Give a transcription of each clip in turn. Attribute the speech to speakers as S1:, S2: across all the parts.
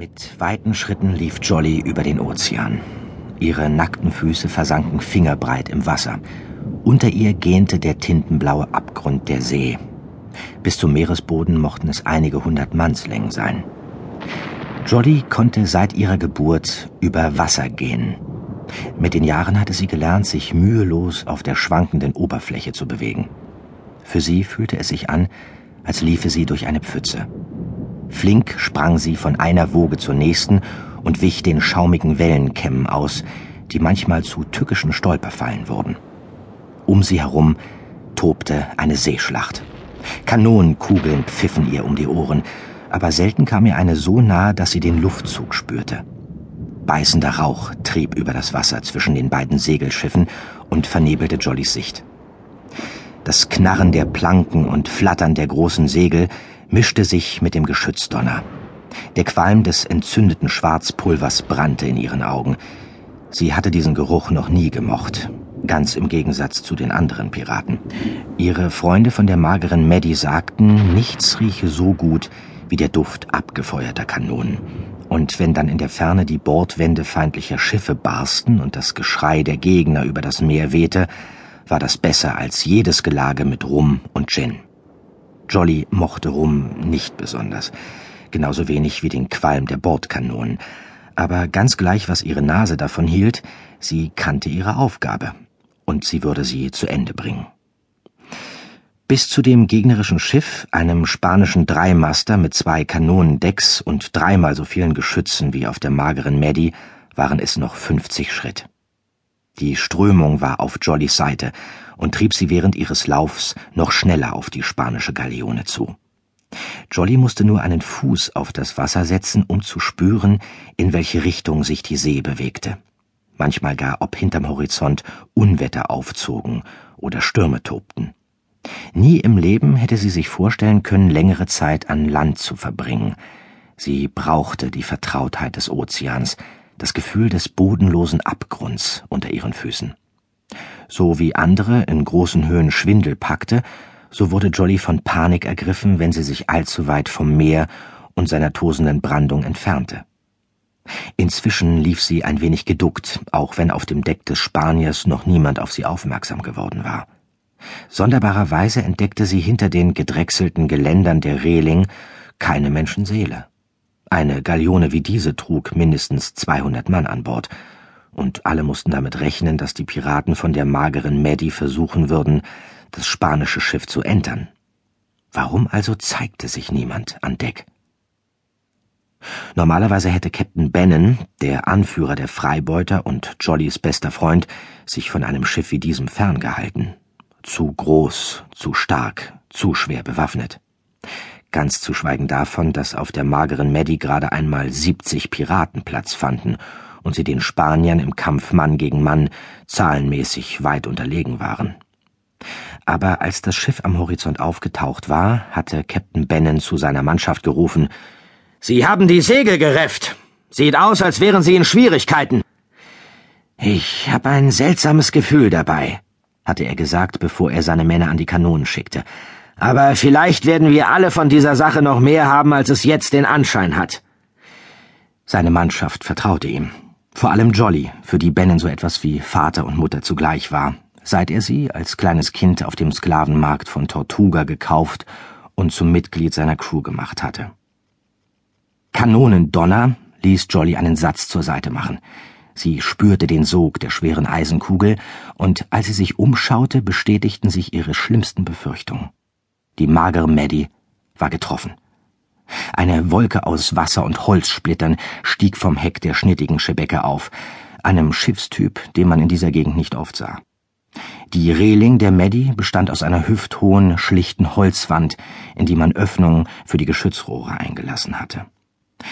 S1: Mit weiten Schritten lief Jolly über den Ozean. Ihre nackten Füße versanken fingerbreit im Wasser. Unter ihr gähnte der tintenblaue Abgrund der See. Bis zum Meeresboden mochten es einige hundert Mannslängen sein. Jolly konnte seit ihrer Geburt über Wasser gehen. Mit den Jahren hatte sie gelernt, sich mühelos auf der schwankenden Oberfläche zu bewegen. Für sie fühlte es sich an, als liefe sie durch eine Pfütze. Flink sprang sie von einer Woge zur nächsten und wich den schaumigen Wellenkämmen aus, die manchmal zu tückischen Stolperfallen wurden. Um sie herum tobte eine Seeschlacht. Kanonenkugeln pfiffen ihr um die Ohren, aber selten kam ihr eine so nahe, dass sie den Luftzug spürte. Beißender Rauch trieb über das Wasser zwischen den beiden Segelschiffen und vernebelte Jollys Sicht. Das Knarren der Planken und Flattern der großen Segel mischte sich mit dem Geschützdonner. Der Qualm des entzündeten Schwarzpulvers brannte in ihren Augen. Sie hatte diesen Geruch noch nie gemocht, ganz im Gegensatz zu den anderen Piraten. Ihre Freunde von der mageren Maddie sagten, nichts rieche so gut wie der Duft abgefeuerter Kanonen. Und wenn dann in der Ferne die Bordwände feindlicher Schiffe barsten und das Geschrei der Gegner über das Meer wehte, war das besser als jedes Gelage mit Rum und Gin. Jolly mochte Rum nicht besonders, genauso wenig wie den Qualm der Bordkanonen, aber ganz gleich, was ihre Nase davon hielt, sie kannte ihre Aufgabe, und sie würde sie zu Ende bringen. Bis zu dem gegnerischen Schiff, einem spanischen Dreimaster mit zwei Kanonendecks und dreimal so vielen Geschützen wie auf der mageren Maddie, waren es noch fünfzig Schritt. Die Strömung war auf Jollys Seite und trieb sie während ihres Laufs noch schneller auf die spanische Galeone zu. Jolly musste nur einen Fuß auf das Wasser setzen, um zu spüren, in welche Richtung sich die See bewegte. Manchmal gar, ob hinterm Horizont Unwetter aufzogen oder Stürme tobten. Nie im Leben hätte sie sich vorstellen können, längere Zeit an Land zu verbringen. Sie brauchte die Vertrautheit des Ozeans, das Gefühl des bodenlosen Abgrunds unter ihren Füßen. So wie andere in großen Höhen Schwindel packte, so wurde Jolly von Panik ergriffen, wenn sie sich allzu weit vom Meer und seiner tosenden Brandung entfernte. Inzwischen lief sie ein wenig geduckt, auch wenn auf dem Deck des Spaniers noch niemand auf sie aufmerksam geworden war. Sonderbarerweise entdeckte sie hinter den gedrechselten Geländern der Reling keine Menschenseele. Eine Galeone wie diese trug mindestens 200 Mann an Bord, und alle mussten damit rechnen, dass die Piraten von der mageren Maddie versuchen würden, das spanische Schiff zu entern. Warum also zeigte sich niemand an Deck? Normalerweise hätte Captain Bannon, der Anführer der Freibeuter und Jollys bester Freund, sich von einem Schiff wie diesem ferngehalten. Zu groß, zu stark, zu schwer bewaffnet ganz zu schweigen davon, dass auf der mageren Maddie gerade einmal 70 Piraten Platz fanden und sie den Spaniern im Kampf Mann gegen Mann zahlenmäßig weit unterlegen waren. Aber als das Schiff am Horizont aufgetaucht war, hatte Captain Bannon zu seiner Mannschaft gerufen Sie haben die Segel gerefft. Sieht aus, als wären Sie in Schwierigkeiten. Ich habe ein seltsames Gefühl dabei, hatte er gesagt, bevor er seine Männer an die Kanonen schickte. Aber vielleicht werden wir alle von dieser Sache noch mehr haben, als es jetzt den Anschein hat. Seine Mannschaft vertraute ihm. Vor allem Jolly, für die Bennen so etwas wie Vater und Mutter zugleich war, seit er sie als kleines Kind auf dem Sklavenmarkt von Tortuga gekauft und zum Mitglied seiner Crew gemacht hatte. Kanonendonner ließ Jolly einen Satz zur Seite machen. Sie spürte den Sog der schweren Eisenkugel, und als sie sich umschaute, bestätigten sich ihre schlimmsten Befürchtungen. Die magere Maddie war getroffen. Eine Wolke aus Wasser und Holzsplittern stieg vom Heck der schnittigen Schebecke auf, einem Schiffstyp, den man in dieser Gegend nicht oft sah. Die Reling der Maddie bestand aus einer hüfthohen, schlichten Holzwand, in die man Öffnungen für die Geschützrohre eingelassen hatte.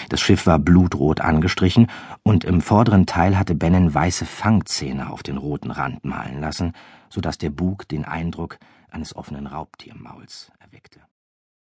S1: Das Schiff war blutrot angestrichen, und im vorderen Teil hatte Bennen weiße Fangzähne auf den roten Rand malen lassen, so dass der Bug den Eindruck eines offenen Raubtiermauls erweckte